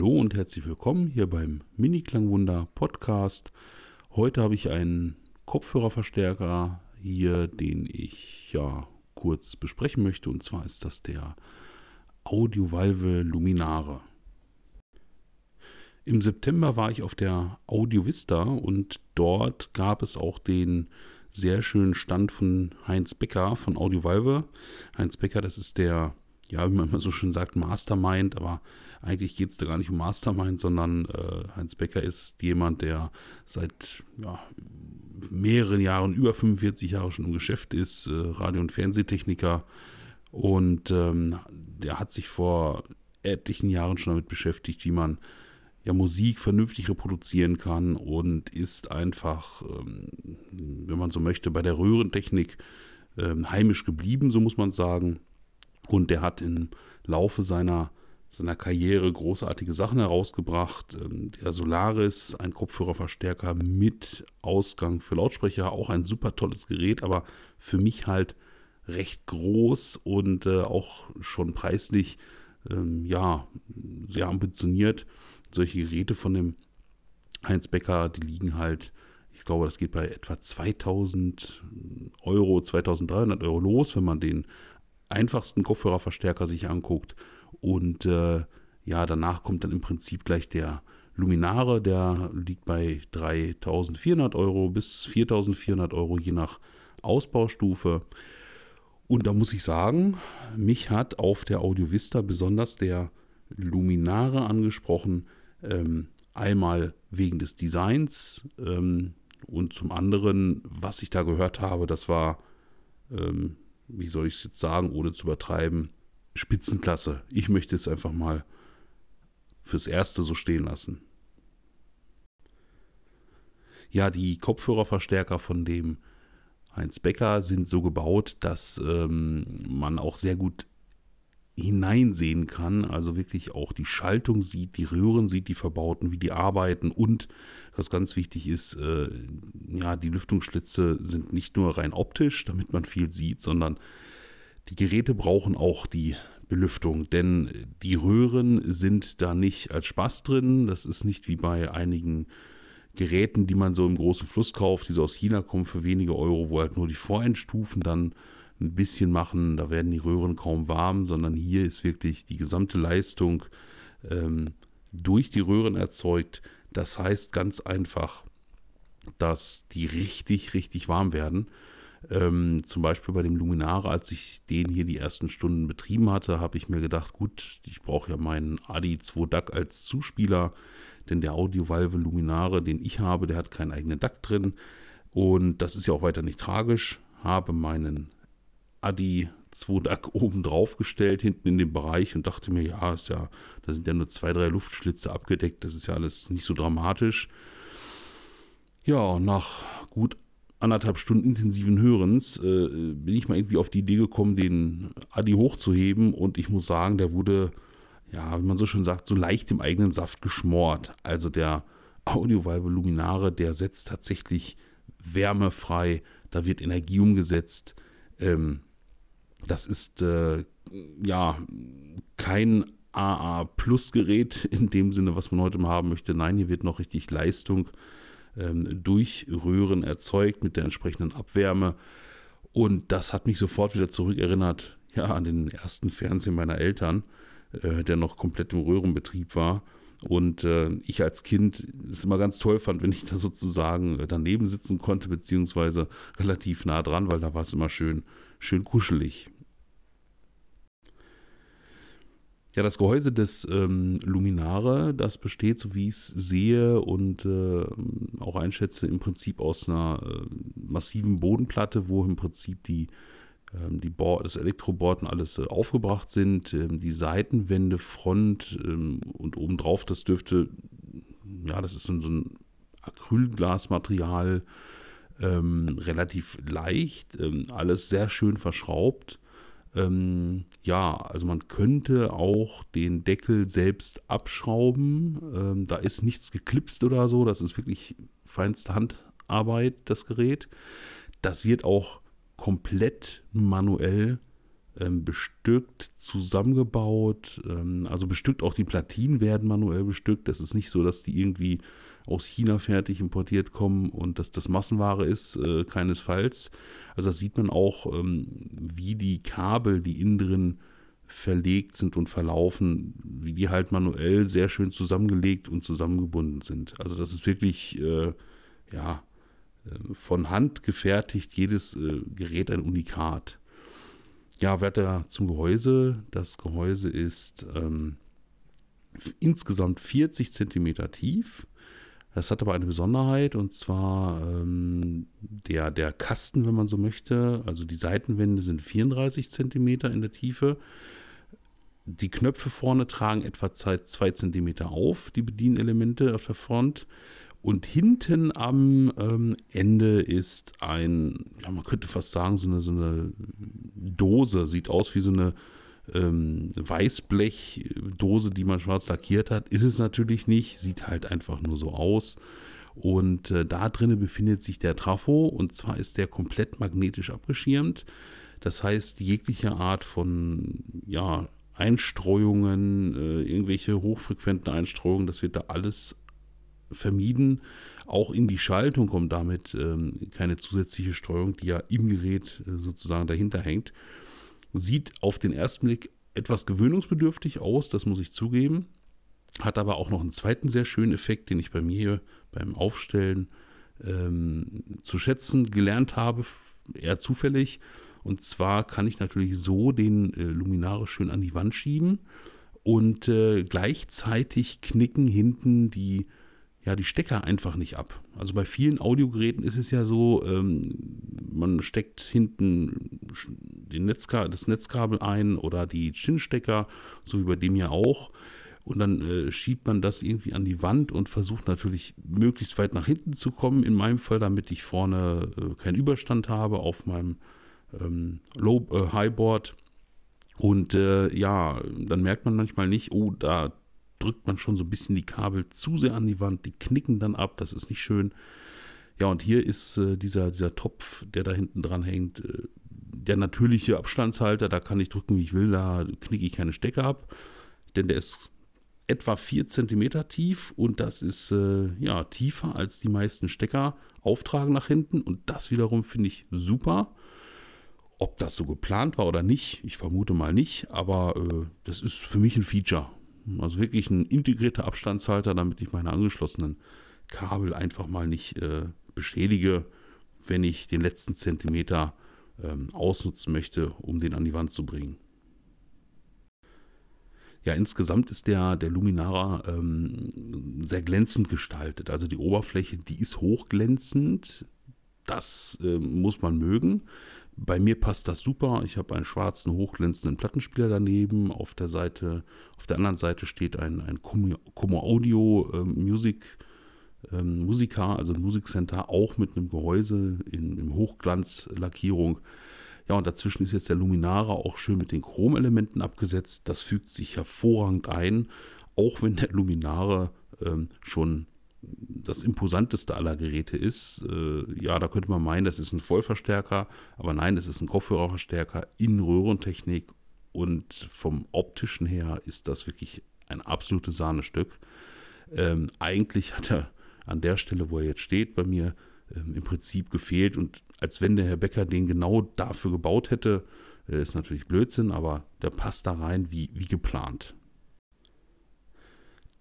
Hallo und herzlich willkommen hier beim Mini-Klangwunder Podcast. Heute habe ich einen Kopfhörerverstärker hier, den ich ja kurz besprechen möchte. Und zwar ist das der Audio Valve Luminare. Im September war ich auf der Audio Vista und dort gab es auch den sehr schönen Stand von Heinz Becker von Audio Valve. Heinz Becker, das ist der ja, wie man immer so schön sagt, Mastermind, aber eigentlich geht es da gar nicht um Mastermind, sondern äh, Heinz Becker ist jemand, der seit ja, mehreren Jahren, über 45 Jahre schon im Geschäft ist, äh, Radio- und Fernsehtechniker. Und ähm, der hat sich vor etlichen Jahren schon damit beschäftigt, wie man ja Musik vernünftig reproduzieren kann und ist einfach, ähm, wenn man so möchte, bei der Röhrentechnik ähm, heimisch geblieben, so muss man sagen. Und der hat im Laufe seiner, seiner Karriere großartige Sachen herausgebracht. Ähm, der Solaris, ein Kopfhörerverstärker mit Ausgang für Lautsprecher, auch ein super tolles Gerät, aber für mich halt recht groß und äh, auch schon preislich ähm, ja sehr ambitioniert. Solche Geräte von dem Heinz Becker, die liegen halt, ich glaube, das geht bei etwa 2000 Euro, 2300 Euro los, wenn man den einfachsten Kopfhörerverstärker sich anguckt. Und äh, ja, danach kommt dann im Prinzip gleich der Luminare, der liegt bei 3400 Euro bis 4400 Euro, je nach Ausbaustufe. Und da muss ich sagen, mich hat auf der Audio Vista besonders der Luminare angesprochen. Ähm, einmal wegen des Designs ähm, und zum anderen, was ich da gehört habe, das war ähm, wie soll ich es jetzt sagen, ohne zu übertreiben, Spitzenklasse. Ich möchte es einfach mal fürs Erste so stehen lassen. Ja, die Kopfhörerverstärker von dem Heinz Becker sind so gebaut, dass ähm, man auch sehr gut hineinsehen kann, also wirklich auch die Schaltung sieht, die Röhren sieht, die verbauten, wie die arbeiten und was ganz wichtig ist, äh, ja, die Lüftungsschlitze sind nicht nur rein optisch, damit man viel sieht, sondern die Geräte brauchen auch die Belüftung, denn die Röhren sind da nicht als Spaß drin, das ist nicht wie bei einigen Geräten, die man so im großen Fluss kauft, die so aus China kommen für wenige Euro, wo halt nur die Vorendstufen dann ein bisschen machen, da werden die Röhren kaum warm, sondern hier ist wirklich die gesamte Leistung ähm, durch die Röhren erzeugt. Das heißt ganz einfach, dass die richtig, richtig warm werden. Ähm, zum Beispiel bei dem Luminare, als ich den hier die ersten Stunden betrieben hatte, habe ich mir gedacht, gut, ich brauche ja meinen Adi 2 DAC als Zuspieler, denn der Audio Valve Luminare, den ich habe, der hat keinen eigenen DAC drin. Und das ist ja auch weiter nicht tragisch. Habe meinen Adi 2 DAC oben drauf gestellt, hinten in dem Bereich und dachte mir, ja, ist ja, da sind ja nur zwei, drei Luftschlitze abgedeckt, das ist ja alles nicht so dramatisch. Ja, nach gut anderthalb Stunden intensiven Hörens äh, bin ich mal irgendwie auf die Idee gekommen, den Adi hochzuheben und ich muss sagen, der wurde, ja, wie man so schön sagt, so leicht im eigenen Saft geschmort. Also der Audiovalve Luminare, der setzt tatsächlich Wärme frei, da wird Energie umgesetzt. Ähm, das ist äh, ja kein AA Plus Gerät in dem Sinne, was man heute mal haben möchte. Nein, hier wird noch richtig Leistung ähm, durch Röhren erzeugt mit der entsprechenden Abwärme. Und das hat mich sofort wieder zurückerinnert ja, an den ersten Fernseher meiner Eltern, äh, der noch komplett im Röhrenbetrieb war. Und äh, ich als Kind es immer ganz toll fand, wenn ich da sozusagen daneben sitzen konnte, beziehungsweise relativ nah dran, weil da war es immer schön, schön kuschelig. Ja, das Gehäuse des ähm, Luminare, das besteht, so wie ich es sehe und äh, auch einschätze, im Prinzip aus einer äh, massiven Bodenplatte, wo im Prinzip die, ähm, die Board, das Elektroboard und alles äh, aufgebracht sind. Ähm, die Seitenwände, Front ähm, und obendrauf, das dürfte, ja, das ist so ein Acrylglasmaterial, ähm, relativ leicht, ähm, alles sehr schön verschraubt. Ähm, ja, also man könnte auch den Deckel selbst abschrauben. Ähm, da ist nichts geklipst oder so. Das ist wirklich feinste Handarbeit, das Gerät. Das wird auch komplett manuell ähm, bestückt, zusammengebaut. Ähm, also bestückt auch die Platinen werden manuell bestückt. Das ist nicht so, dass die irgendwie aus China fertig importiert kommen und dass das Massenware ist, äh, keinesfalls. Also da sieht man auch, ähm, wie die Kabel, die innen drin verlegt sind und verlaufen, wie die halt manuell sehr schön zusammengelegt und zusammengebunden sind. Also das ist wirklich, äh, ja, äh, von Hand gefertigt, jedes äh, Gerät ein Unikat. Ja, weiter zum Gehäuse. Das Gehäuse ist ähm, insgesamt 40 cm tief. Das hat aber eine Besonderheit und zwar ähm, der, der Kasten, wenn man so möchte. Also die Seitenwände sind 34 cm in der Tiefe. Die Knöpfe vorne tragen etwa 2 cm auf, die Bedienelemente auf der Front. Und hinten am ähm, Ende ist ein, ja, man könnte fast sagen, so eine, so eine Dose. Sieht aus wie so eine ähm, Weißblechdose, die man schwarz lackiert hat. Ist es natürlich nicht, sieht halt einfach nur so aus. Und äh, da drinnen befindet sich der Trafo und zwar ist der komplett magnetisch abgeschirmt. Das heißt, jegliche Art von ja, Einstreuungen, äh, irgendwelche hochfrequenten Einstreuungen, das wird da alles vermieden. Auch in die Schaltung kommt damit ähm, keine zusätzliche Streuung, die ja im Gerät äh, sozusagen dahinter hängt. Sieht auf den ersten Blick etwas gewöhnungsbedürftig aus, das muss ich zugeben. Hat aber auch noch einen zweiten sehr schönen Effekt, den ich bei mir beim Aufstellen ähm, zu schätzen gelernt habe, eher zufällig. Und zwar kann ich natürlich so den äh, Luminare schön an die Wand schieben und äh, gleichzeitig knicken hinten die ja, die Stecker einfach nicht ab. Also bei vielen Audiogeräten ist es ja so, ähm, man steckt hinten den Netzka das Netzkabel ein oder die Chin-Stecker, so wie bei dem hier auch. Und dann äh, schiebt man das irgendwie an die Wand und versucht natürlich möglichst weit nach hinten zu kommen. In meinem Fall, damit ich vorne äh, keinen Überstand habe auf meinem ähm, Low äh, Highboard. Und äh, ja, dann merkt man manchmal nicht, oh, da drückt man schon so ein bisschen die Kabel zu sehr an die Wand, die knicken dann ab, das ist nicht schön. Ja, und hier ist äh, dieser, dieser Topf, der da hinten dran hängt, äh, der natürliche Abstandshalter, da kann ich drücken, wie ich will, da knicke ich keine Stecker ab, denn der ist etwa 4 cm tief und das ist äh, ja tiefer als die meisten Stecker auftragen nach hinten und das wiederum finde ich super. Ob das so geplant war oder nicht, ich vermute mal nicht, aber äh, das ist für mich ein Feature. Also wirklich ein integrierter Abstandshalter, damit ich meine angeschlossenen Kabel einfach mal nicht äh, beschädige, wenn ich den letzten Zentimeter ähm, ausnutzen möchte, um den an die Wand zu bringen. Ja, insgesamt ist der, der Luminara ähm, sehr glänzend gestaltet. Also die Oberfläche, die ist hochglänzend. Das äh, muss man mögen. Bei mir passt das super. Ich habe einen schwarzen, hochglänzenden Plattenspieler daneben. Auf der Seite, auf der anderen Seite steht ein, ein Como Audio äh, Music, ähm, Musica, also ein Musikcenter, auch mit einem Gehäuse in, in Hochglanzlackierung. Ja, und dazwischen ist jetzt der Luminara auch schön mit den Chromelementen abgesetzt. Das fügt sich hervorragend ein, auch wenn der Luminare ähm, schon das imposanteste aller Geräte ist. Äh, ja, da könnte man meinen, das ist ein Vollverstärker, aber nein, es ist ein Kopfhörerverstärker in Röhrentechnik und vom optischen her ist das wirklich ein absolutes Sahnestück. Ähm, eigentlich hat er an der Stelle, wo er jetzt steht, bei mir ähm, im Prinzip gefehlt und als wenn der Herr Becker den genau dafür gebaut hätte, äh, ist natürlich Blödsinn, aber der passt da rein wie, wie geplant.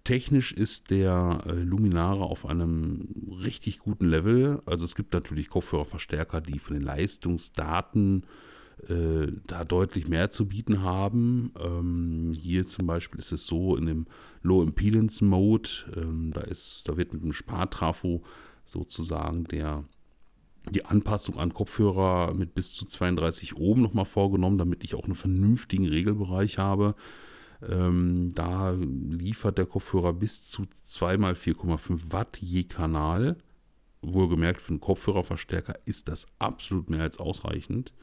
Technisch ist der äh, Luminare auf einem richtig guten Level. Also es gibt natürlich Kopfhörerverstärker, die von den Leistungsdaten äh, da deutlich mehr zu bieten haben. Ähm, hier zum Beispiel ist es so in dem Low Impedance Mode, ähm, da, ist, da wird mit einem Spartrafo sozusagen der, die Anpassung an Kopfhörer mit bis zu 32 Ohm nochmal vorgenommen, damit ich auch einen vernünftigen Regelbereich habe. Ähm, da liefert der Kopfhörer bis zu 2 x 4,5 Watt je Kanal. Wohlgemerkt, für einen Kopfhörerverstärker ist das absolut mehr als ausreichend.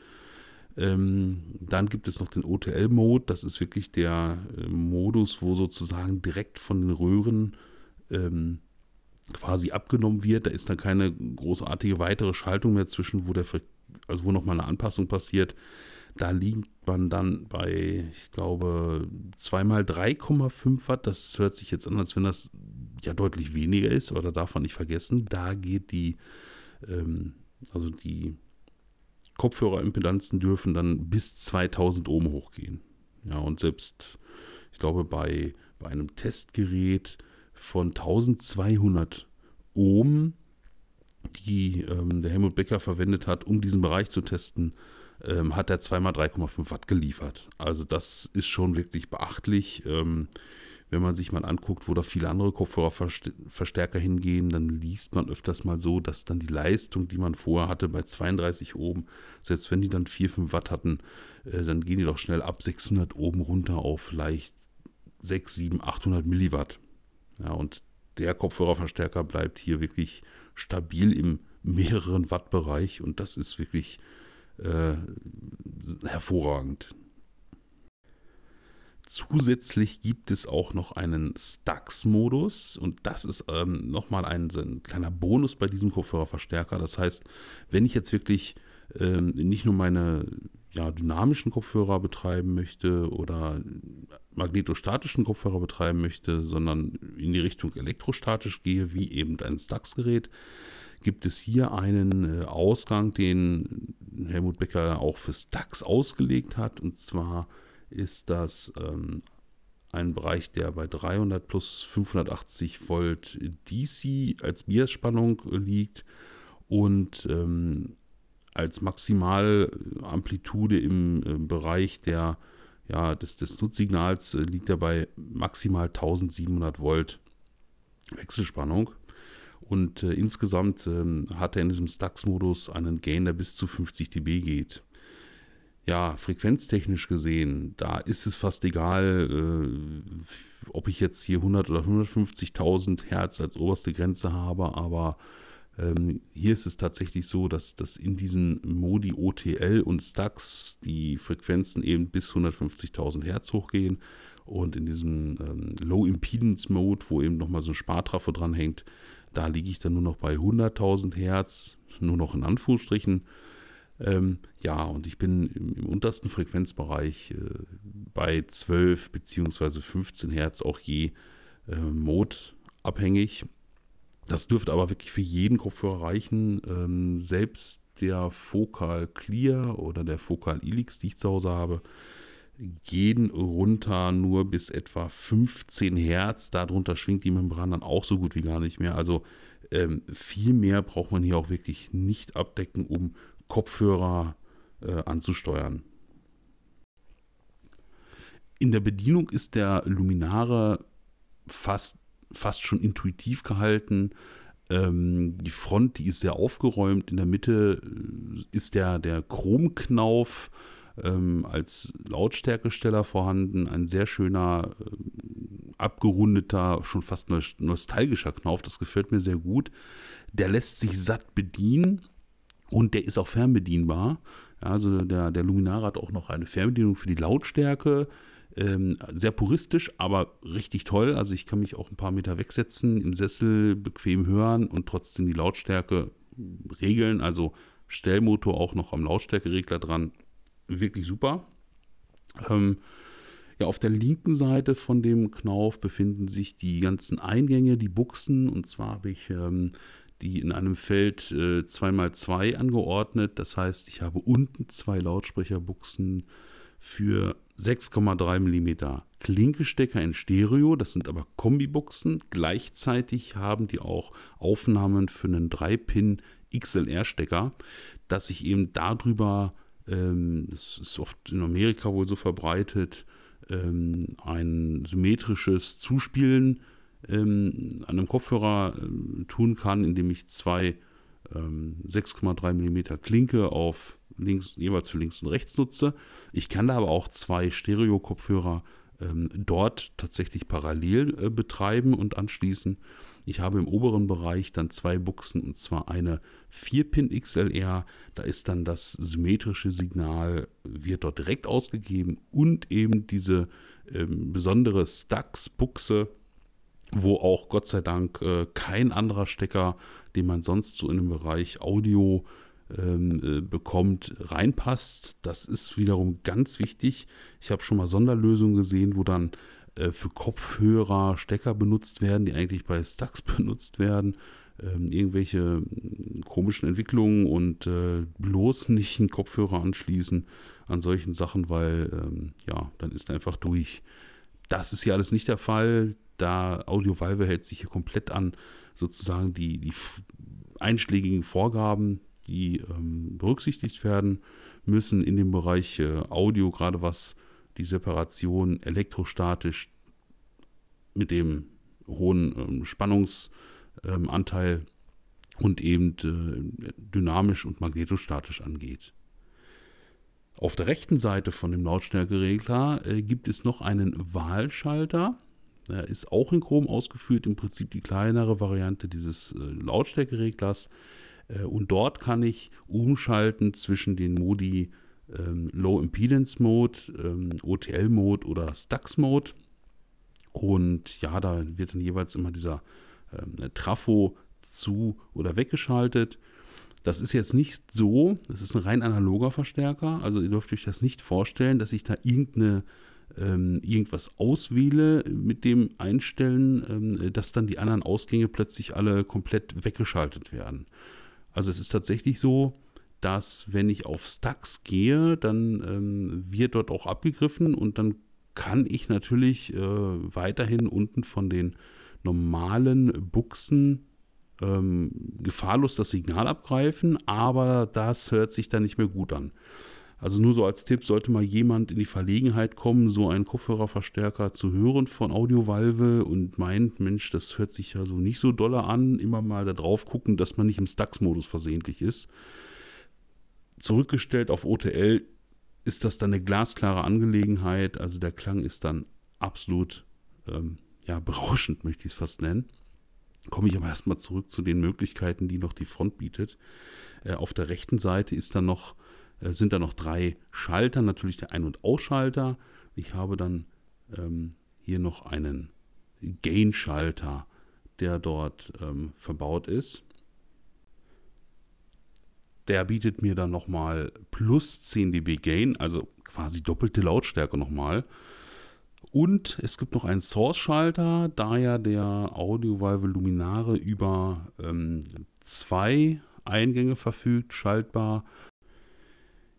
Ähm, dann gibt es noch den OTL-Mode. Das ist wirklich der äh, Modus, wo sozusagen direkt von den Röhren ähm, quasi abgenommen wird. Da ist dann keine großartige weitere Schaltung mehr zwischen, wo der also wo nochmal eine Anpassung passiert. Da liegt man dann bei, ich glaube, zweimal 3,5 Watt. Das hört sich jetzt an, als wenn das ja deutlich weniger ist, aber da darf man nicht vergessen, da geht die, ähm, also die Kopfhörerimpedanzen dürfen dann bis 2000 Ohm hochgehen. Ja, und selbst, ich glaube, bei, bei einem Testgerät von 1200 Ohm, die ähm, der Helmut Becker verwendet hat, um diesen Bereich zu testen, ähm, hat er zweimal 3,5 Watt geliefert. Also das ist schon wirklich beachtlich. Ähm, wenn man sich mal anguckt, wo da viele andere Kopfhörerverstärker hingehen, dann liest man öfters mal so, dass dann die Leistung, die man vorher hatte bei 32 Ohm, selbst wenn die dann 4, 5 Watt hatten, äh, dann gehen die doch schnell ab 600 Ohm runter auf vielleicht 6, 7, 800 Milliwatt. Ja, und der Kopfhörerverstärker bleibt hier wirklich stabil im mehreren Watt-Bereich und das ist wirklich äh, hervorragend. Zusätzlich gibt es auch noch einen Stax-Modus und das ist ähm, nochmal ein, ein, kleiner Bonus bei diesem Kopfhörerverstärker. Das heißt, wenn ich jetzt wirklich ähm, nicht nur meine ja, dynamischen Kopfhörer betreiben möchte oder magnetostatischen Kopfhörer betreiben möchte, sondern in die Richtung elektrostatisch gehe, wie eben ein Stax-Gerät, gibt es hier einen äh, Ausgang, den Helmut Becker auch für Stax ausgelegt hat. Und zwar ist das ähm, ein Bereich, der bei 300 plus 580 Volt DC als Biasspannung liegt und ähm, als Maximalamplitude im, im äh, Bereich der, ja, des, des Nutzsignals äh, liegt er bei maximal 1700 Volt Wechselspannung. Und äh, insgesamt ähm, hat er in diesem Stax-Modus einen Gain, der bis zu 50 dB geht. Ja, frequenztechnisch gesehen, da ist es fast egal, äh, ob ich jetzt hier 100 oder 150.000 Hertz als oberste Grenze habe, aber ähm, hier ist es tatsächlich so, dass, dass in diesen Modi OTL und Stax die Frequenzen eben bis 150.000 Hertz hochgehen und in diesem ähm, Low Impedance Mode, wo eben nochmal so ein Spartrafo dran hängt, da liege ich dann nur noch bei 100.000 Hertz, nur noch in Anführungsstrichen. Ähm, ja, und ich bin im, im untersten Frequenzbereich äh, bei 12 bzw. 15 Hertz auch je äh, Mode abhängig. Das dürfte aber wirklich für jeden Kopfhörer reichen. Ähm, selbst der Focal Clear oder der Focal Elix, die ich zu Hause habe, gehen runter nur bis etwa 15 Hertz. Darunter schwingt die Membran dann auch so gut wie gar nicht mehr. Also ähm, viel mehr braucht man hier auch wirklich nicht abdecken, um Kopfhörer äh, anzusteuern. In der Bedienung ist der Luminare fast, fast schon intuitiv gehalten. Ähm, die Front, die ist sehr aufgeräumt. In der Mitte äh, ist der, der Chromknauf ähm, als Lautstärkesteller vorhanden. Ein sehr schöner, äh, abgerundeter, schon fast nostalgischer Knauf. Das gefällt mir sehr gut. Der lässt sich satt bedienen und der ist auch fernbedienbar. Also der, der Luminar hat auch noch eine Fernbedienung für die Lautstärke. Ähm, sehr puristisch, aber richtig toll. Also ich kann mich auch ein paar Meter wegsetzen, im Sessel bequem hören und trotzdem die Lautstärke regeln. Also Stellmotor auch noch am Lautstärkeregler dran. Wirklich super. Ähm, ja, auf der linken Seite von dem Knauf befinden sich die ganzen Eingänge, die Buchsen. Und zwar habe ich ähm, die in einem Feld äh, 2x2 angeordnet. Das heißt, ich habe unten zwei Lautsprecherbuchsen für 6,3 mm Klinkestecker in Stereo. Das sind aber Kombibuchsen. Gleichzeitig haben die auch Aufnahmen für einen 3-Pin XLR-Stecker, dass ich eben darüber, ähm, das ist oft in Amerika wohl so verbreitet, ähm, ein symmetrisches Zuspielen ähm, an einem Kopfhörer ähm, tun kann, indem ich zwei ähm, 6,3 mm Klinke auf links, jeweils für links und rechts nutze. Ich kann da aber auch zwei Stereo-Kopfhörer ähm, dort tatsächlich parallel äh, betreiben und anschließen. Ich habe im oberen Bereich dann zwei Buchsen und zwar eine 4-Pin XLR. Da ist dann das symmetrische Signal, wird dort direkt ausgegeben und eben diese ähm, besondere Stax-Buchse wo auch Gott sei Dank äh, kein anderer Stecker, den man sonst so in dem Bereich Audio ähm, äh, bekommt, reinpasst. Das ist wiederum ganz wichtig. Ich habe schon mal Sonderlösungen gesehen, wo dann äh, für Kopfhörer Stecker benutzt werden, die eigentlich bei Stacks benutzt werden. Ähm, irgendwelche hm, komischen Entwicklungen und äh, bloß nicht einen Kopfhörer anschließen an solchen Sachen, weil ähm, ja, dann ist er einfach durch. Das ist hier alles nicht der Fall. Da Audio Valve hält sich hier komplett an sozusagen die, die einschlägigen Vorgaben, die ähm, berücksichtigt werden müssen in dem Bereich äh, Audio, gerade was die Separation elektrostatisch mit dem hohen ähm, Spannungsanteil ähm, und eben äh, dynamisch und magnetostatisch angeht. Auf der rechten Seite von dem Lautstärkeregler äh, gibt es noch einen Wahlschalter. Der ist auch in Chrom ausgeführt, im Prinzip die kleinere Variante dieses äh, Lautstärkereglers. Äh, und dort kann ich umschalten zwischen den Modi ähm, Low Impedance Mode, ähm, OTL Mode oder Stux Mode. Und ja, da wird dann jeweils immer dieser ähm, Trafo zu oder weggeschaltet. Das ist jetzt nicht so, das ist ein rein analoger Verstärker, also ihr dürft euch das nicht vorstellen, dass ich da irgendeine, ähm, irgendwas auswähle mit dem Einstellen, ähm, dass dann die anderen Ausgänge plötzlich alle komplett weggeschaltet werden. Also es ist tatsächlich so, dass wenn ich auf Stacks gehe, dann ähm, wird dort auch abgegriffen und dann kann ich natürlich äh, weiterhin unten von den normalen Buchsen ähm, gefahrlos das Signal abgreifen, aber das hört sich dann nicht mehr gut an. Also nur so als Tipp, sollte mal jemand in die Verlegenheit kommen, so einen Kopfhörerverstärker zu hören von Audiovalve und meint, Mensch, das hört sich ja so nicht so dolle an, immer mal da drauf gucken, dass man nicht im Stax-Modus versehentlich ist. Zurückgestellt auf OTL ist das dann eine glasklare Angelegenheit, also der Klang ist dann absolut ähm, ja, berauschend, möchte ich es fast nennen. Komme ich aber erstmal zurück zu den Möglichkeiten, die noch die Front bietet. Äh, auf der rechten Seite ist dann noch, äh, sind da noch drei Schalter, natürlich der Ein- und Ausschalter. Ich habe dann ähm, hier noch einen Gain-Schalter, der dort ähm, verbaut ist. Der bietet mir dann nochmal plus 10 dB Gain, also quasi doppelte Lautstärke nochmal. Und es gibt noch einen Source-Schalter, da ja der Audio-Valve Luminare über ähm, zwei Eingänge verfügt, schaltbar.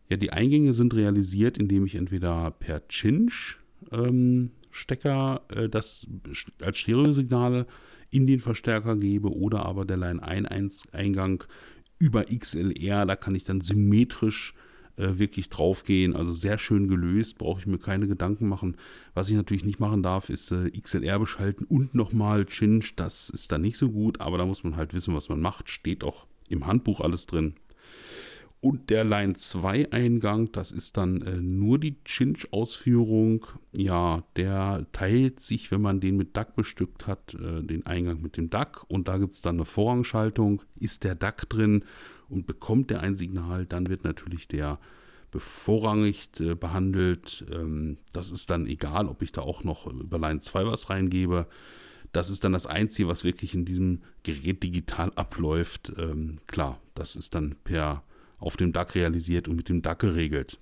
Ja, die Eingänge sind realisiert, indem ich entweder per Cinch ähm, Stecker äh, das als Stereosignale in den Verstärker gebe oder aber der Line-1-Eingang über XLR, da kann ich dann symmetrisch äh, wirklich draufgehen. Also sehr schön gelöst, brauche ich mir keine Gedanken machen. Was ich natürlich nicht machen darf, ist äh, XLR beschalten und nochmal Chinch. Das ist dann nicht so gut, aber da muss man halt wissen, was man macht. Steht auch im Handbuch alles drin. Und der Line 2 Eingang, das ist dann äh, nur die Cinch-Ausführung. Ja, der teilt sich, wenn man den mit DAC bestückt hat, äh, den Eingang mit dem DAC. Und da gibt es dann eine Vorrangschaltung. Ist der DAC drin und bekommt der ein Signal, dann wird natürlich der bevorrangigt äh, behandelt. Ähm, das ist dann egal, ob ich da auch noch über Line 2 was reingebe. Das ist dann das Einzige, was wirklich in diesem Gerät digital abläuft. Ähm, klar, das ist dann per auf dem DAC realisiert und mit dem DAC geregelt.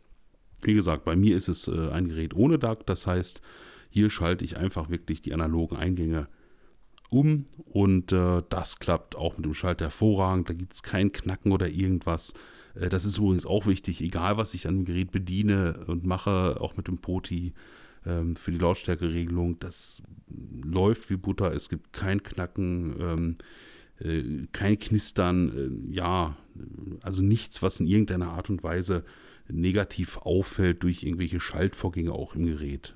Wie gesagt, bei mir ist es äh, ein Gerät ohne DAC, das heißt, hier schalte ich einfach wirklich die analogen Eingänge um und äh, das klappt auch mit dem Schalter hervorragend. Da gibt es kein Knacken oder irgendwas. Äh, das ist übrigens auch wichtig, egal was ich an dem Gerät bediene und mache, auch mit dem Poti ähm, für die Lautstärkeregelung. Das läuft wie Butter. Es gibt kein Knacken. Ähm, äh, kein Knistern, äh, ja, also nichts, was in irgendeiner Art und Weise negativ auffällt durch irgendwelche Schaltvorgänge auch im Gerät.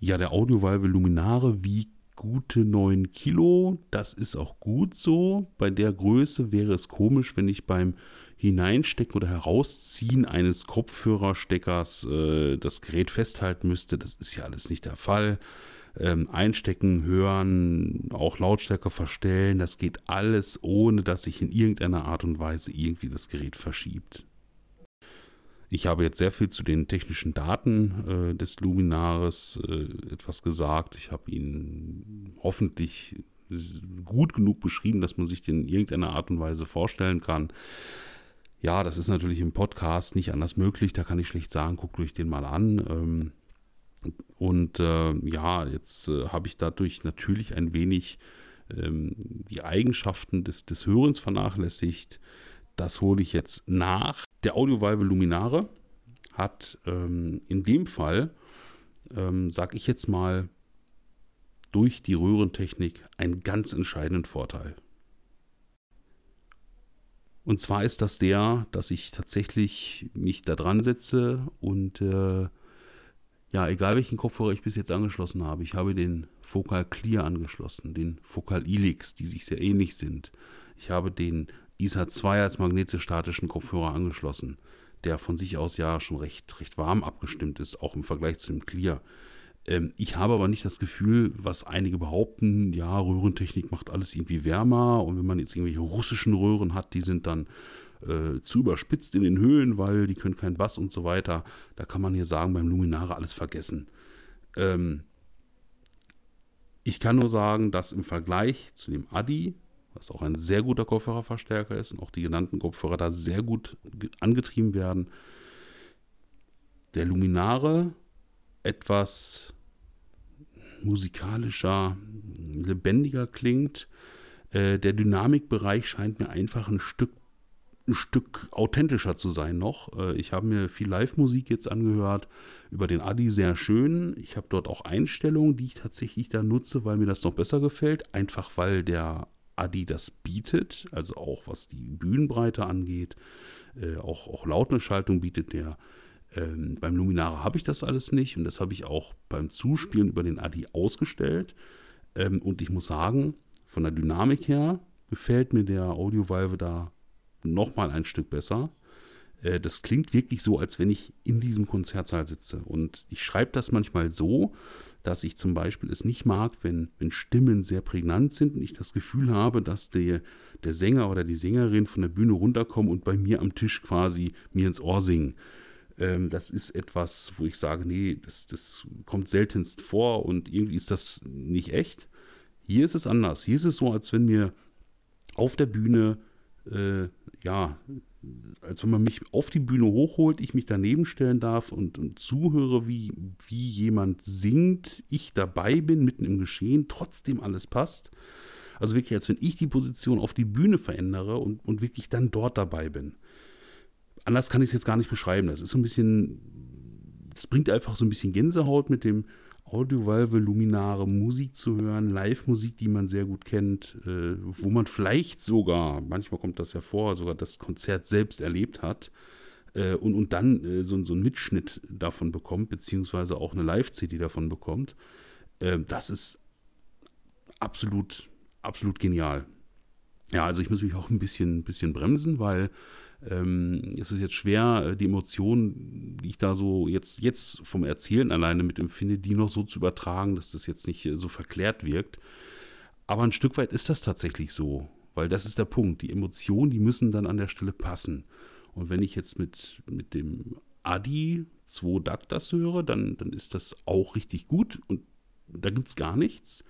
Ja, der Audiovalve Luminare wiegt gute 9 Kilo. Das ist auch gut so. Bei der Größe wäre es komisch, wenn ich beim Hineinstecken oder Herausziehen eines Kopfhörersteckers äh, das Gerät festhalten müsste. Das ist ja alles nicht der Fall. Ähm, einstecken, hören, auch Lautstärke verstellen, das geht alles, ohne dass sich in irgendeiner Art und Weise irgendwie das Gerät verschiebt. Ich habe jetzt sehr viel zu den technischen Daten äh, des Luminares äh, etwas gesagt. Ich habe Ihnen hoffentlich gut genug beschrieben, dass man sich den in irgendeiner Art und Weise vorstellen kann. Ja, das ist natürlich im Podcast nicht anders möglich. Da kann ich schlecht sagen, guckt euch den mal an. Ähm, und äh, ja, jetzt äh, habe ich dadurch natürlich ein wenig ähm, die Eigenschaften des, des Hörens vernachlässigt. Das hole ich jetzt nach. Der Audiovalve Luminare hat ähm, in dem Fall, ähm, sage ich jetzt mal, durch die Röhrentechnik einen ganz entscheidenden Vorteil. Und zwar ist das der, dass ich tatsächlich mich da dran setze und äh, ja, egal welchen Kopfhörer ich bis jetzt angeschlossen habe, ich habe den Focal Clear angeschlossen, den Focal Elix, die sich sehr ähnlich sind. Ich habe den ISA 2 als magnetisch-statischen Kopfhörer angeschlossen, der von sich aus ja schon recht, recht warm abgestimmt ist, auch im Vergleich zu dem Clear. Ähm, ich habe aber nicht das Gefühl, was einige behaupten, ja, Röhrentechnik macht alles irgendwie wärmer und wenn man jetzt irgendwelche russischen Röhren hat, die sind dann äh, zu überspitzt in den Höhen, weil die können kein Bass und so weiter. Da kann man hier sagen, beim Luminare alles vergessen. Ähm, ich kann nur sagen, dass im Vergleich zu dem Adi, was auch ein sehr guter Kopfhörerverstärker ist und auch die genannten Kopfhörer da sehr gut angetrieben werden, der Luminare etwas musikalischer, lebendiger klingt. Äh, der Dynamikbereich scheint mir einfach ein Stück, ein Stück authentischer zu sein noch. Äh, ich habe mir viel Live-Musik jetzt angehört, über den Adi sehr schön. Ich habe dort auch Einstellungen, die ich tatsächlich da nutze, weil mir das noch besser gefällt. Einfach weil der Adi das bietet, also auch was die Bühnenbreite angeht. Äh, auch, auch Lautnisschaltung bietet der. Ähm, beim Luminare habe ich das alles nicht und das habe ich auch beim Zuspielen über den Adi ausgestellt. Ähm, und ich muss sagen, von der Dynamik her gefällt mir der Audio Valve da nochmal ein Stück besser. Äh, das klingt wirklich so, als wenn ich in diesem Konzertsaal sitze. Und ich schreibe das manchmal so, dass ich zum Beispiel es nicht mag, wenn, wenn Stimmen sehr prägnant sind und ich das Gefühl habe, dass der, der Sänger oder die Sängerin von der Bühne runterkommen und bei mir am Tisch quasi mir ins Ohr singen. Ähm, das ist etwas, wo ich sage, nee, das, das kommt seltenst vor und irgendwie ist das nicht echt. Hier ist es anders. Hier ist es so, als wenn mir auf der Bühne, äh, ja, als wenn man mich auf die Bühne hochholt, ich mich daneben stellen darf und, und zuhöre, wie, wie jemand singt, ich dabei bin, mitten im Geschehen, trotzdem alles passt. Also wirklich, als wenn ich die Position auf die Bühne verändere und, und wirklich dann dort dabei bin anders kann ich es jetzt gar nicht beschreiben. Das ist so ein bisschen, das bringt einfach so ein bisschen Gänsehaut mit dem Audiovalve Luminare Musik zu hören, Live-Musik, die man sehr gut kennt, äh, wo man vielleicht sogar, manchmal kommt das ja vor, sogar das Konzert selbst erlebt hat äh, und, und dann äh, so, so einen Mitschnitt davon bekommt, beziehungsweise auch eine Live-CD davon bekommt. Äh, das ist absolut, absolut genial. Ja, also ich muss mich auch ein bisschen, bisschen bremsen, weil ähm, es ist jetzt schwer, äh, die Emotionen, die ich da so jetzt, jetzt vom Erzählen alleine mit empfinde, die noch so zu übertragen, dass das jetzt nicht äh, so verklärt wirkt. Aber ein Stück weit ist das tatsächlich so, weil das ist der Punkt. Die Emotionen, die müssen dann an der Stelle passen. Und wenn ich jetzt mit, mit dem Adi 2 DAC das höre, dann, dann ist das auch richtig gut und da gibt es gar nichts.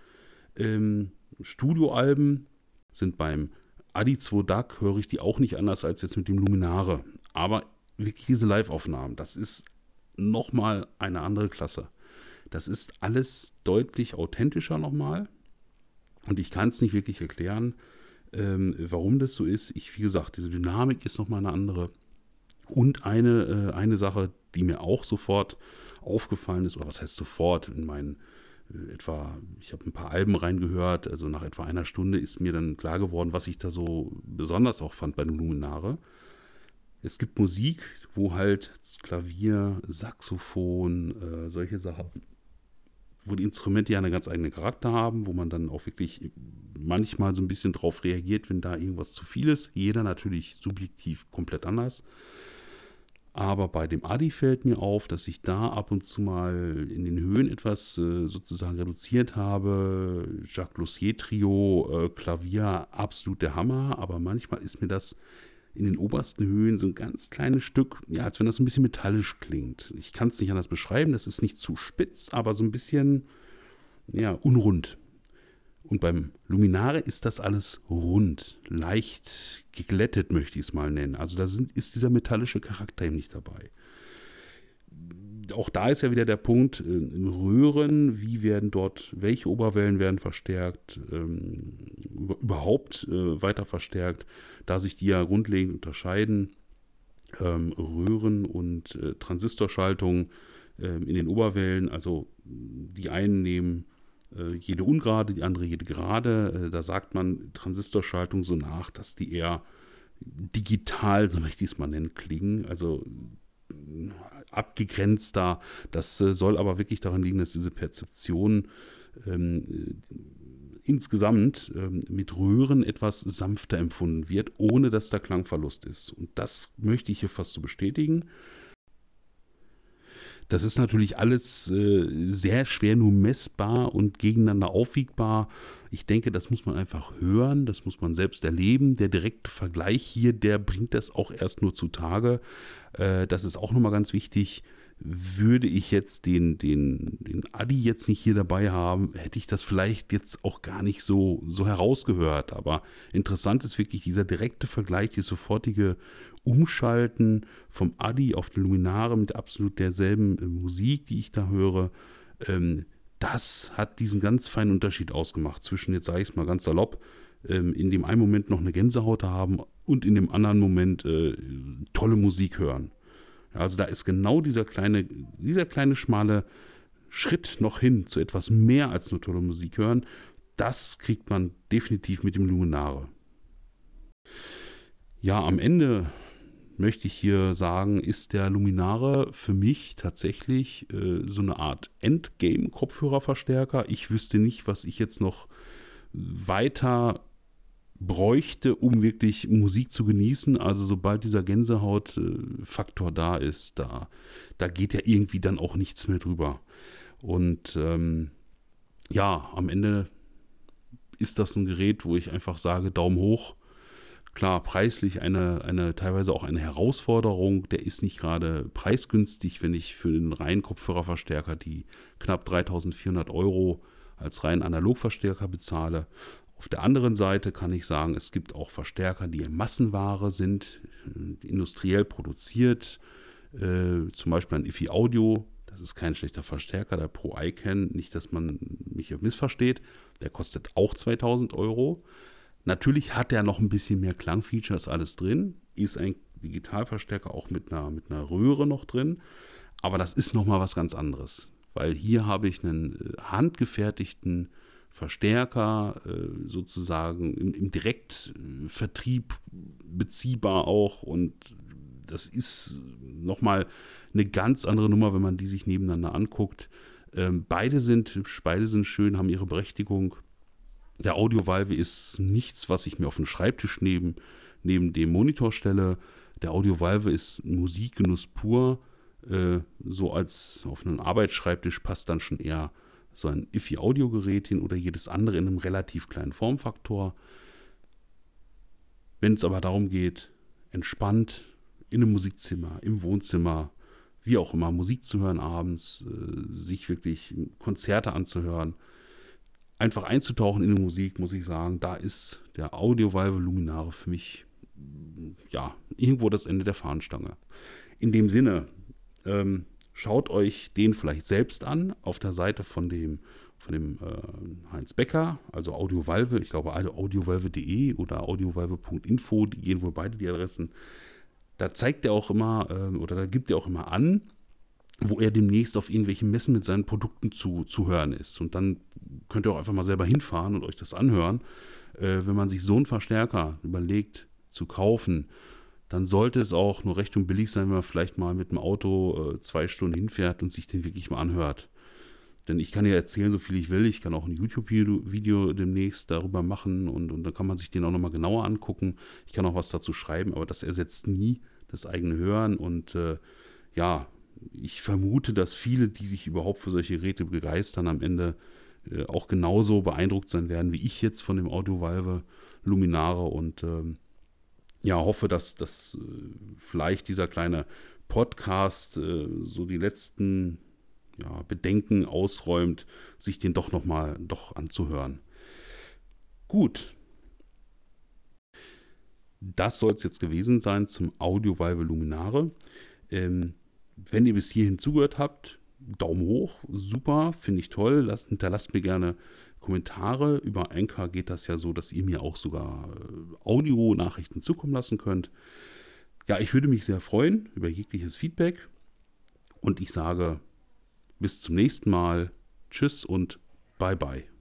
Ähm, Studioalben sind beim Adi 2 DAC höre ich die auch nicht anders als jetzt mit dem Luminare. Aber wirklich diese Live-Aufnahmen, das ist nochmal eine andere Klasse. Das ist alles deutlich authentischer nochmal. Und ich kann es nicht wirklich erklären, ähm, warum das so ist. Ich, wie gesagt, diese Dynamik ist nochmal eine andere. Und eine, äh, eine Sache, die mir auch sofort aufgefallen ist, oder was heißt sofort, in meinen etwa, ich habe ein paar Alben reingehört, also nach etwa einer Stunde ist mir dann klar geworden, was ich da so besonders auch fand bei den Luminare. Es gibt Musik, wo halt Klavier, Saxophon, äh, solche Sachen, wo die Instrumente ja einen ganz eigenen Charakter haben, wo man dann auch wirklich manchmal so ein bisschen drauf reagiert, wenn da irgendwas zu viel ist. Jeder natürlich subjektiv komplett anders. Aber bei dem Adi fällt mir auf, dass ich da ab und zu mal in den Höhen etwas äh, sozusagen reduziert habe. Jacques Lussier Trio, äh, Klavier, absolut der Hammer. Aber manchmal ist mir das in den obersten Höhen so ein ganz kleines Stück, ja, als wenn das ein bisschen metallisch klingt. Ich kann es nicht anders beschreiben. Das ist nicht zu spitz, aber so ein bisschen, ja, unrund. Und beim Luminare ist das alles rund, leicht geglättet, möchte ich es mal nennen. Also da sind, ist dieser metallische Charakter eben nicht dabei. Auch da ist ja wieder der Punkt, äh, Röhren, wie werden dort, welche Oberwellen werden verstärkt, ähm, überhaupt äh, weiter verstärkt, da sich die ja grundlegend unterscheiden. Ähm, Röhren und äh, Transistorschaltungen ähm, in den Oberwellen, also die einen nehmen jede ungerade, die andere jede gerade. Äh, da sagt man Transistorschaltung so nach, dass die eher digital, so möchte ich es mal nennen, klingen. Also äh, abgegrenzter. Das soll aber wirklich daran liegen, dass diese Perzeption ähm, insgesamt ähm, mit Röhren etwas sanfter empfunden wird, ohne dass da Klangverlust ist. Und das möchte ich hier fast so bestätigen. Das ist natürlich alles äh, sehr schwer nur messbar und gegeneinander aufwiegbar. Ich denke, das muss man einfach hören, das muss man selbst erleben. Der direkte Vergleich hier, der bringt das auch erst nur zutage. Äh, das ist auch nochmal ganz wichtig würde ich jetzt den, den, den Adi jetzt nicht hier dabei haben, hätte ich das vielleicht jetzt auch gar nicht so, so herausgehört. Aber interessant ist wirklich dieser direkte Vergleich, die sofortige Umschalten vom Adi auf die Luminare mit absolut derselben äh, Musik, die ich da höre. Ähm, das hat diesen ganz feinen Unterschied ausgemacht zwischen, jetzt sage ich es mal ganz salopp, ähm, in dem einen Moment noch eine Gänsehaut haben und in dem anderen Moment äh, tolle Musik hören. Also da ist genau dieser kleine, dieser kleine schmale Schritt noch hin zu etwas mehr als nur tolle Musik hören. Das kriegt man definitiv mit dem Luminare. Ja, am Ende möchte ich hier sagen, ist der Luminare für mich tatsächlich äh, so eine Art Endgame-Kopfhörerverstärker. Ich wüsste nicht, was ich jetzt noch weiter bräuchte, um wirklich Musik zu genießen. Also sobald dieser Gänsehautfaktor da ist, da, da geht ja irgendwie dann auch nichts mehr drüber. Und ähm, ja, am Ende ist das ein Gerät, wo ich einfach sage, Daumen hoch. Klar, preislich eine, eine teilweise auch eine Herausforderung. Der ist nicht gerade preisgünstig, wenn ich für den reinen Kopfhörerverstärker die knapp 3400 Euro als rein Analogverstärker bezahle. Auf der anderen Seite kann ich sagen, es gibt auch Verstärker, die Massenware sind, industriell produziert, äh, zum Beispiel ein IFI Audio. Das ist kein schlechter Verstärker, der Pro Icon. Nicht, dass man mich missversteht. Der kostet auch 2000 Euro. Natürlich hat er noch ein bisschen mehr Klangfeatures alles drin. Ist ein Digitalverstärker auch mit einer, mit einer Röhre noch drin. Aber das ist nochmal was ganz anderes. Weil hier habe ich einen äh, handgefertigten Verstärker äh, sozusagen im, Direktvertrieb beziehbar auch und das ist nochmal eine ganz andere Nummer, wenn man die sich nebeneinander anguckt. Ähm, beide sind hübsch, beide sind schön, haben ihre Berechtigung. Der Audio-Valve ist nichts, was ich mir auf den Schreibtisch neben, neben dem Monitor stelle. Der Audio-Valve ist Musikgenuss pur. Äh, so als auf einen Arbeitsschreibtisch passt dann schon eher so ein IFI-Audiogerät hin oder jedes andere in einem relativ kleinen Formfaktor. Wenn es aber darum geht, entspannt in einem Musikzimmer, im Wohnzimmer, wie auch immer, Musik zu hören abends, äh, sich wirklich Konzerte anzuhören, einfach einzutauchen in die Musik, muss ich sagen, da ist der Audio Valve Luminare für mich ja irgendwo das Ende der Fahnenstange. In dem Sinne, ähm, Schaut euch den vielleicht selbst an auf der Seite von dem, von dem äh, Heinz Becker, also Audiovalve, ich glaube audiovalve.de oder audiovalve.info, die gehen wohl beide die Adressen. Da zeigt er auch immer äh, oder da gibt er auch immer an, wo er demnächst auf irgendwelchen Messen mit seinen Produkten zu, zu hören ist. Und dann könnt ihr auch einfach mal selber hinfahren und euch das anhören. Äh, wenn man sich so einen Verstärker überlegt zu kaufen, dann sollte es auch nur recht und billig sein, wenn man vielleicht mal mit dem Auto äh, zwei Stunden hinfährt und sich den wirklich mal anhört. Denn ich kann ja erzählen, so viel ich will. Ich kann auch ein YouTube-Video demnächst darüber machen und, und dann kann man sich den auch nochmal genauer angucken. Ich kann auch was dazu schreiben, aber das ersetzt nie das eigene Hören. Und äh, ja, ich vermute, dass viele, die sich überhaupt für solche Geräte begeistern, am Ende äh, auch genauso beeindruckt sein werden wie ich jetzt von dem Audio Valve Luminare und ähm, ja, hoffe, dass, dass äh, vielleicht dieser kleine Podcast äh, so die letzten ja, Bedenken ausräumt, sich den doch nochmal doch anzuhören. Gut. Das soll es jetzt gewesen sein zum Audio Valve Luminare. Ähm, wenn ihr bis hierhin zugehört habt, Daumen hoch, super, finde ich toll. Lasst, hinterlasst mir gerne Kommentare. Über Anchor geht das ja so, dass ihr mir auch sogar äh, Audio-Nachrichten zukommen lassen könnt. Ja, ich würde mich sehr freuen über jegliches Feedback. Und ich sage bis zum nächsten Mal. Tschüss und bye bye.